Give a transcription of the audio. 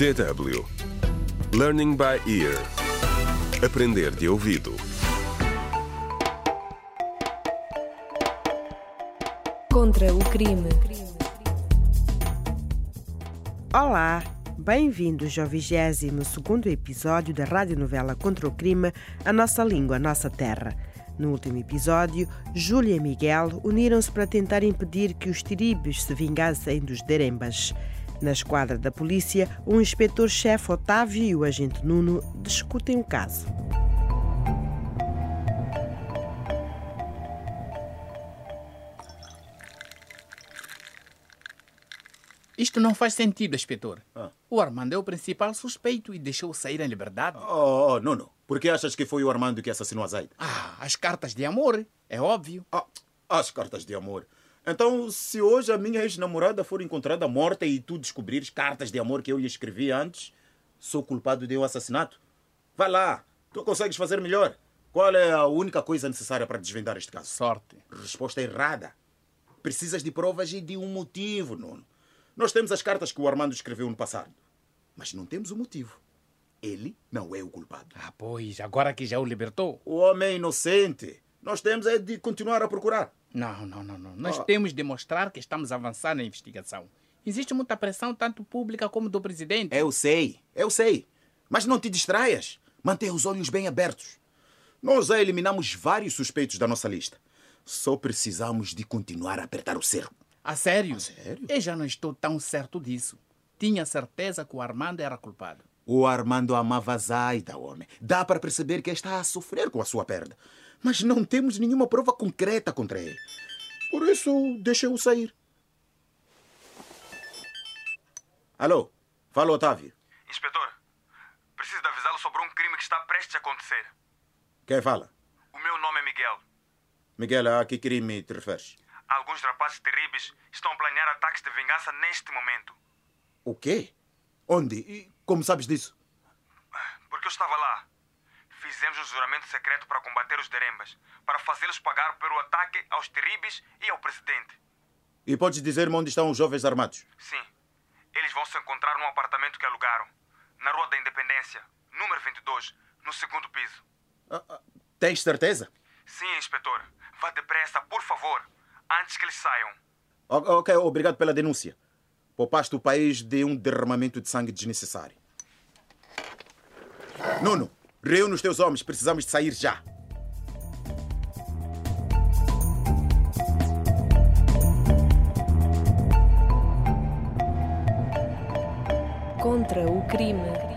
DW Learning by Ear Aprender de ouvido Contra o crime. Olá, bem-vindos ao 22º episódio da radionovela Contra o Crime, A Nossa Língua, a Nossa Terra. No último episódio, Júlia e Miguel uniram-se para tentar impedir que os tiribes se vingassem dos derembas. Na esquadra da polícia, o inspetor-chefe Otávio e o agente Nuno discutem o caso. Isto não faz sentido, inspetor. O Armando é o principal suspeito e deixou-o sair em liberdade. Oh, oh, Nuno, por que achas que foi o Armando que assassinou a Zaida? Ah, as cartas de amor, é óbvio. Ah, as cartas de amor. Então, se hoje a minha ex-namorada for encontrada morta e tu descobrires cartas de amor que eu lhe escrevi antes, sou culpado de um assassinato? Vai lá, tu consegues fazer melhor. Qual é a única coisa necessária para desvendar este caso? Sorte. Resposta errada. Precisas de provas e de um motivo, Nuno. Nós temos as cartas que o Armando escreveu no passado, mas não temos o motivo. Ele não é o culpado. Ah, pois, agora que já o libertou. O homem é inocente. Nós temos é de continuar a procurar. Não, não, não, não. Nós Ah. temos de mostrar que estamos a avançar na investigação. Existe muita pressão, tanto pública como do presidente. Eu sei, eu sei. Mas não te distraias. Mantenha os olhos bem abertos. Nós já eliminamos vários suspeitos da nossa lista. Só precisamos de continuar a apertar o cerco. A sério? A sério? Eu já não estou tão certo disso. Tinha certeza que o Armando era culpado. O Armando amava Zaida, homem. Dá para perceber que está a sofrer com a sua perda. Mas não temos nenhuma prova concreta contra ele. Por isso, deixa-o sair. Alô? Fala, Otávio. Inspetor, preciso de avisá-lo sobre um crime que está prestes a acontecer. Quem fala? O meu nome é Miguel. Miguel, a que crime te referes? Alguns rapazes terríveis estão a planear ataques de vingança neste momento. O quê? Onde? E como sabes disso? Porque eu estava lá. Fizemos um juramento secreto para combater os derembas, para fazê-los pagar pelo ataque aos terríveis e ao presidente. E podes dizer-me onde estão os jovens armados? Sim, eles vão se encontrar num apartamento que alugaram, na Rua da Independência, número 22, no segundo piso. Ah, ah, Tens certeza? Sim, inspetor, vá depressa, por favor, antes que eles saiam. Ok, obrigado pela denúncia. Poupaste o país de um derramamento de sangue desnecessário. Nuno, reúne os teus homens, precisamos de sair já. Contra o crime.